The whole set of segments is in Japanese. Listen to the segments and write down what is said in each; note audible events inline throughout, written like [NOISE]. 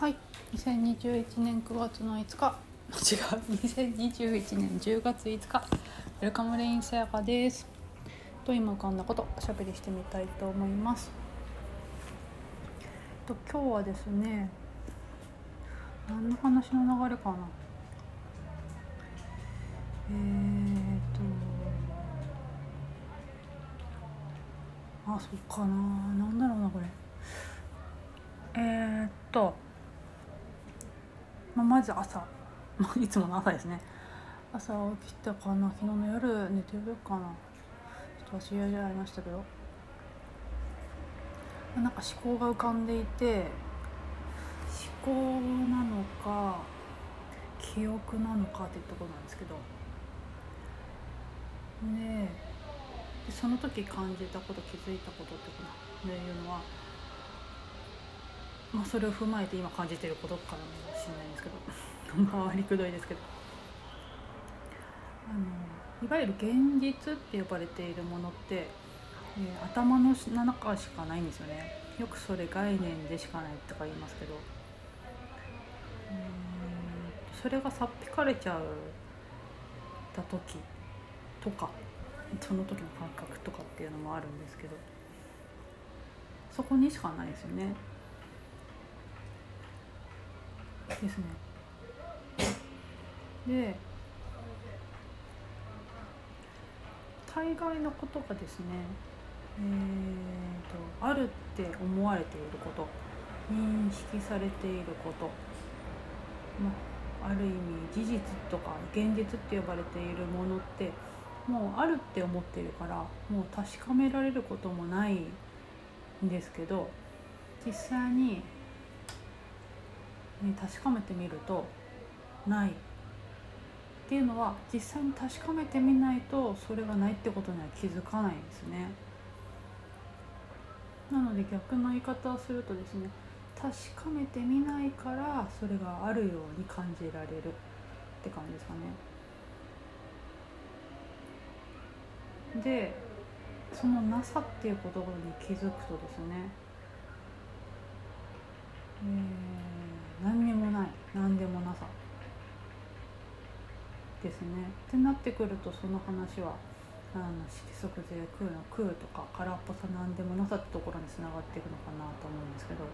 はい。2021年9月の5日。[LAUGHS] 違う。2021年10月5日ウェルカムレインさやかです。と今浮かんだことおしゃべりしてみたいと思います。と今日はですね何の話の流れかな。えーとあそっかな。なんだろうなこれ。えー、っと、まあ、まず朝。[LAUGHS] いつもの朝ですね。朝起きたかな。昨日の夜寝てるかな。ちょっと忘れゃいましたけど。あなんか思考が浮かんでいて思考なのか記憶なのかっていうところなんですけど。ねでその時感じたこと気づいたことっていうのはまあ、それを踏まえて今感じてることかもしれないんですけど。[LAUGHS] 回りくどいですけど。あのいわゆる現実って呼ばれているものって、えー、頭の中しかないんですよね。よくそれ概念でしかないとか言いますけど。それがさっぴかれちゃうた時とかその時の感覚とかっていうのもあるんですけど。そこにしかないですよね。ですね。で大概のことがですねえーと、あるって思われていること認識されていること、まあ、ある意味事実とか現実って呼ばれているものってもうあるって思ってるからもう確かめられることもないんですけど実際にに確かめてみるとないっていうのは実際に確かめてみないとそれがないってことには気づかないんですね。なので逆の言い方をするとですね確かめてみないからそれがあるように感じられるって感じですかね。でそのなさっていうことに気づくとですね、えー何にもない。何でもなさ。ですね。ってなってくるとその話はあの色即税空の空とか空っぽさ何でもなさってところにつながっていくのかなと思うんですけど、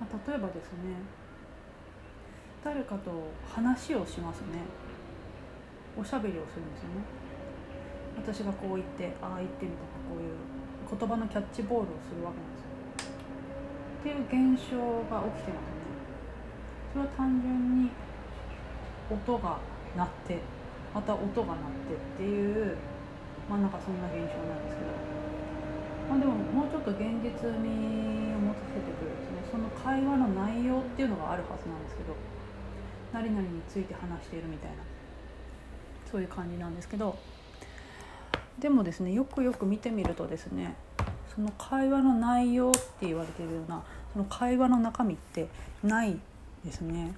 まあ、例えばですね誰かと話をしますね。おしゃべりをするんですよね。私がこう言ってああ言ってみたいなこういう言葉のキャッチボールをするわけなんですっていう現象が起きてますねそれは単純に音が鳴ってまた音が鳴ってっていうまあなんかそんな現象なんですけどまあでももうちょっと現実味を持たせてくるですねその会話の内容っていうのがあるはずなんですけど何々について話しているみたいなそういう感じなんですけどでもですねよくよく見てみるとですねその会話の内容って言われてるようなその会話の中身ってないですね。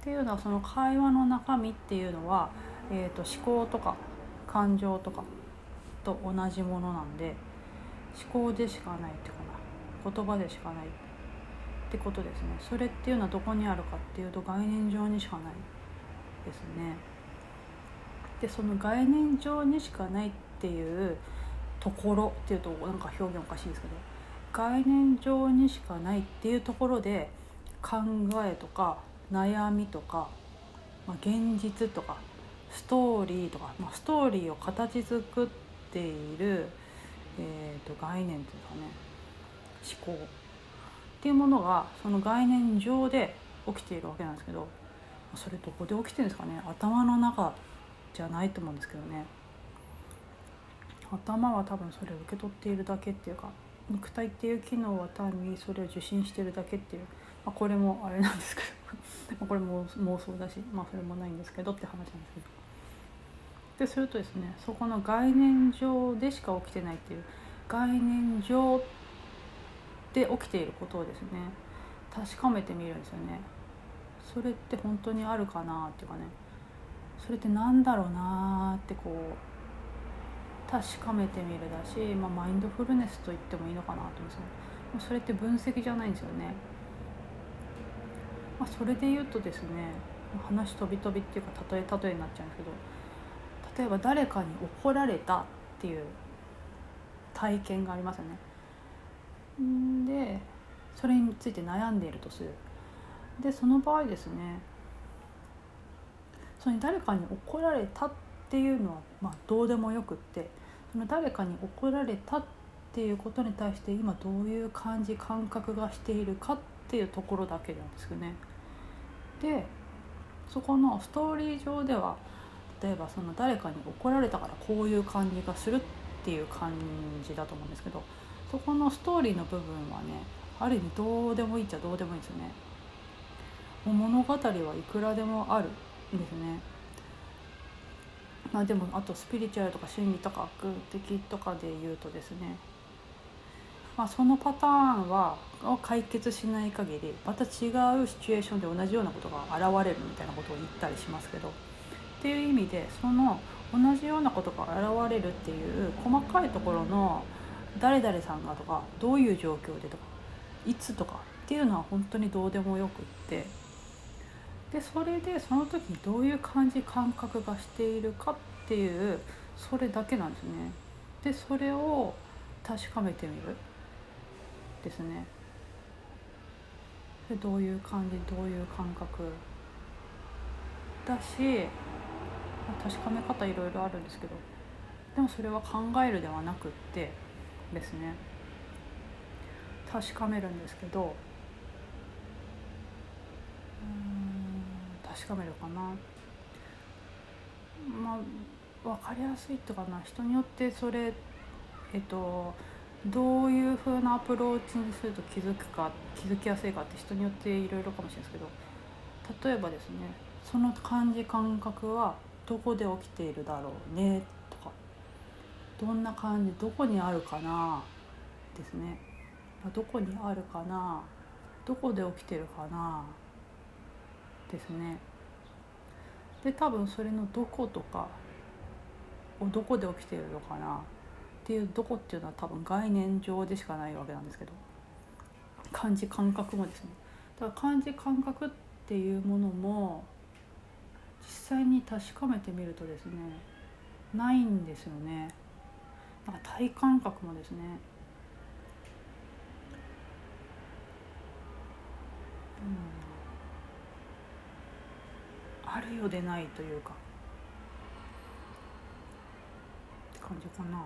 っていうのはその会話の中身っていうのは、えーと、思考とか感情とかと同じものなんで思考でしかないってかな言葉でしかないってことですねそれっていうのはどこにあるかっていうと概念上にしかないですね。でその概念上にしかないっていうところっていうとなんか表現おかしいんですけど概念上にしかないっていうところで考えとか悩みとか、まあ、現実とかストーリーとか、まあ、ストーリーを形作っている、えー、と概念というかね思考っていうものがその概念上で起きているわけなんですけどそれどこで起きてるんですかね頭の中じゃないと思うんですけどね。頭は多分それを受け取っているだけっていうか肉体っていう機能は単にそれを受信してるだけっていう、まあ、これもあれなんですけど [LAUGHS] これも妄想だしまあそれもないんですけどって話なんですけど。でするとですねそこの概念上でしか起きてないっていう概念上で起きていることをですね確かめてみるんですよね。それって本当にあるかなっていうかねそれって何だろうなってこう確かめてみるだし、まあ、マインドフルネスと言ってもいいのかなと思うんですねそれって分析じゃないんですよね、まあ、それで言うとですね話飛び飛びっていうか例え例えになっちゃうんですけど例えば誰かに怒られたっていう体験がありますよね。んでそれについて悩んでいるとする。でその場合ですねそれ誰かに怒られたっていうのは、まあ、どうでもよくってその誰かに怒られたっていうことに対して今どういう感じ感覚がしているかっていうところだけなんですよね。でそこのストーリー上では例えばその誰かに怒られたからこういう感じがするっていう感じだと思うんですけどそこのストーリーの部分はねある意味どうでもいいっちゃどうでもいいんですよね。もう物語はいくらでもあるんですね。まあでもあとスピリチュアルとか心理とか悪的とかで言うとですね。まあ、そのパターンはを解決しない限りまた違うシチュエーションで同じようなことが現れるみたいなことを言ったりしますけど。っていう意味でその同じようなことが現れるっていう細かいところの誰々さんがとかどういう状況でとかいつとかっていうのは本当にどうでもよくって。でそれでその時どういう感じ感覚がしているかっていうそれだけなんですね。でそれを確かめてみるですね。でどういう感じどういう感覚だし確かめ方いろいろあるんですけどでもそれは考えるではなくってですね確かめるんですけどうん確かめるかな。まあ分かりやすいっていうかな。人によってそれえっとどういうふうなアプローチにすると気づくか気づきやすいかって人によっていろいろかもしれないですけど例えばですねその感じ感覚はどこで起きているだろうねとかどんな感じどこにあるかなですね。どこにあるかなどこで起きてるかなですね。で多分それのどことかをどこで起きてるのかなっていうどこっていうのは多分概念上でしかないわけなんですけど感じ感覚もですね。だから感じ感覚っていうものも実際に確かめてみるとですねないんですよね。なんか体感覚もですねうんあるようでないというかって感じかな。っ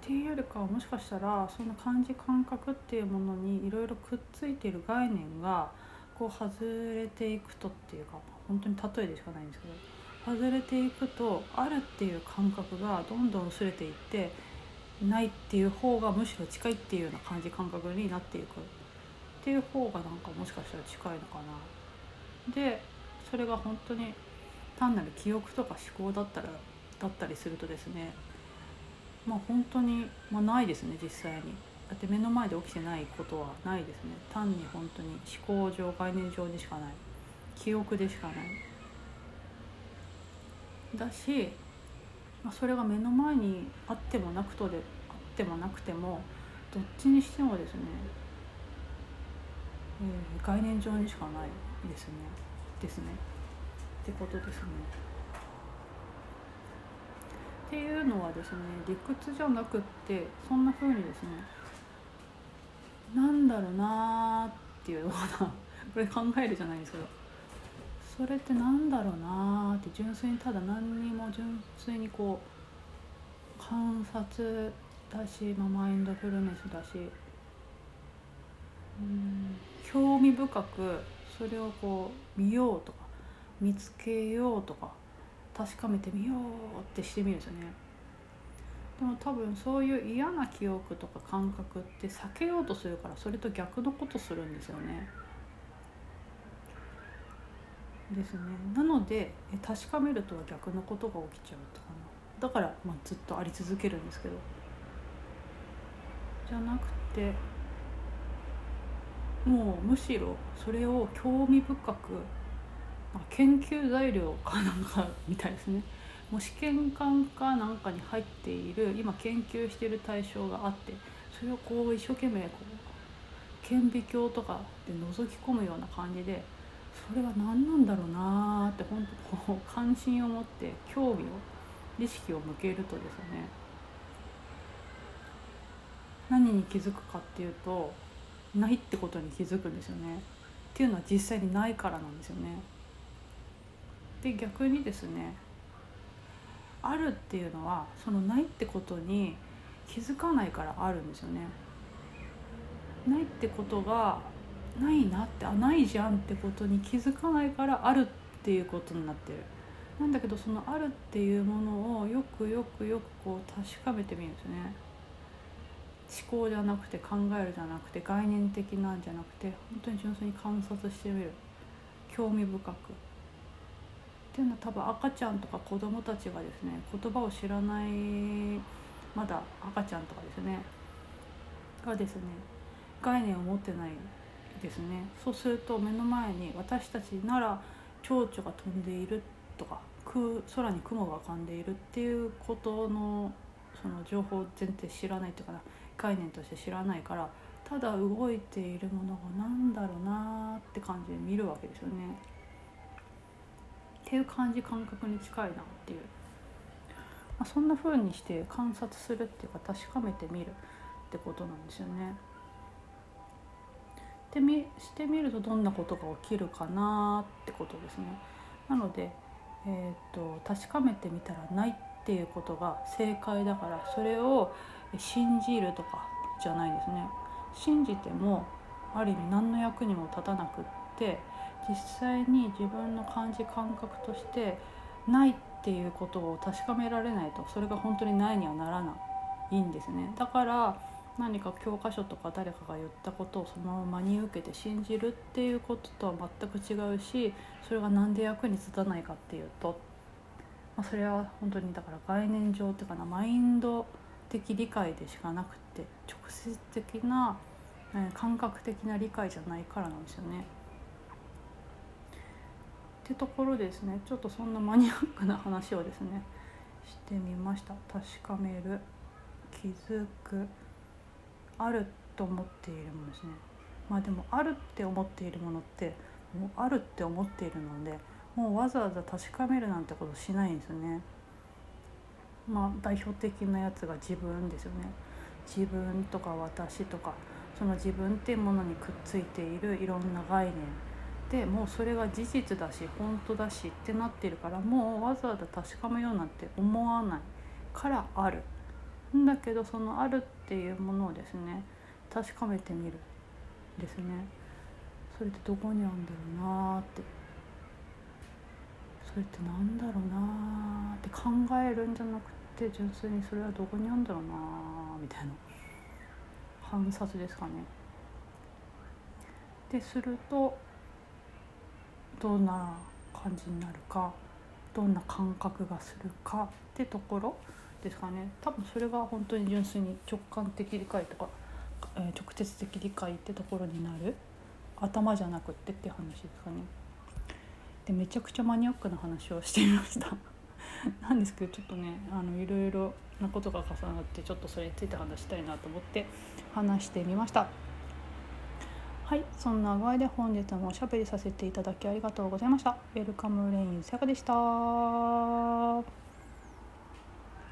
ていうよりかはもしかしたらその感じ感覚っていうものにいろいろくっついてる概念がこう外れていくとっていうか本当に例えでしかないんですけど外れていくとあるっていう感覚がどんどん薄れていってないっていう方がむしろ近いっていうような感じ感覚になっていくっていう方がなんかもしかしたら近いのかな。でそれが本当に単なる記憶とか思考だったらだったりするとですねまあ本当に、まあ、ないですね実際に。だって目の前で起きてないことはないですね。単に本当に思考上概念上でしかない。記憶でしかない。だし、まあ、それが目の前にあってもなくとであってもなくてもどっちにしてもですね、えー、概念上にしかないですね。ですね。ってことですね。っていうのはですね理屈じゃなくってそんな風にですねなんだろうなーっていうのかな。[LAUGHS] これ考えるじゃないですけど。それってなんだろうなーって純粋にただ何にも純粋にこう観察だし、まあ、マインドフルネスだし。うん興味深くそれをこう見ようとか見つけようとか確かめてみようってしてみるんですよね。でも多分そういう嫌な記憶とか感覚って避けようとするからそれと逆のことするんですよね。ですね。なので確かめるとは逆のことが起きちゃうってかな。だから、まあ、ずっとあり続けるんですけど。じゃなくてもうむしろそれを興味深く研究材料かなんかみたいですね。[LAUGHS] もう試験管かなんかに入っている今研究している対象があってそれをこう一生懸命こう顕微鏡とかで覗き込むような感じでそれは何なんだろうなって本当こう関心を持って興味を意識を向けるとですね。何に気づくかっていうとないってことに気づくんですよね。っていうのは実際にないからなんですよね。で逆にですねあるっていうのはそのないってことに気づかないからあるんですよね。ないってことがないなってあないじゃんってことに気づかないからあるっていうことになってる。なんだけどそのあるっていうものをよくよくよくこう確かめてみるんですね。思考じゃなくて考えるじゃなくて概念的なんじゃなくて本当に純粋に観察してみる。興味深く。っていうのは多分赤ちゃんとか子供たちがですね言葉を知らないまだ赤ちゃんとかですね。がですね概念を持ってないですね。そうすると目の前に私たちなら蝶々が飛んでいるとか空に雲が浮かんでいるっていうことのその情報を全然知らないというかな。概念として知らないからただ動いているものが何だろうなって感じで見るわけですよね。っていう感じ感覚に近いなっていう、まあ、そんな風にして観察するっていうか確かめてみるってことなんですよね。でみしてみるとどんなことが起きるかなってことですね。なので、えーと、と確かめてみたらないっていうことが正解だからそれを信じるとかじゃないですね。信じてもある意味何の役にも立たなくって実際に自分の感じ感覚としてないっていうことを確かめられないとそれが本当にないにはならないんですね。だから何か教科書とか誰かが言ったことをそのまま真に受けて信じるっていうこととは全く違うしそれが何で役に立たないかっていうと、まあ、それは本当にだから概念上っていうかなマインド的理解でしかなくて直接的な、え感覚的な理解じゃないからなんですよね。ってところですね。ちょっとそんなマニアックな話をですねしてみました。確かめる気づくあると思っているものですね。まあでもあるって思っているものってもうあるって思っているのでもうわざわざ確かめるなんてことしないんですよね。まあ、代表的なやつが自分ですよね。自分とか私とかその自分っていうものにくっついているいろんな概念。でもうそれが事実だし本当だしってなってるからもうわざわざ確かめようなんて思わない。からある。んだけどそのあるっていうものをですね確かめてみる。ですね。それってどこにあるんだろうなって。それってなんだろうなって考えるんじゃなくてって純粋にそれはどこにあるんだろうなみたいな観察ですかね。でするとどんな感じになるかどんな感覚がするかってところですかね多分それが本当に純粋に直感的理解とか、えー、直接的理解ってところになる頭じゃなくってって話ですかね。でめちゃくちゃマニアックな話をしてみました。[LAUGHS] なんですけどちょっとねあのいろいろなことが重なってちょっとそれについて話したいなと思って話してみました。はいそんな具合で本日もおしゃべりさせていただきありがとうございました。ウェルカムレインさやかでした。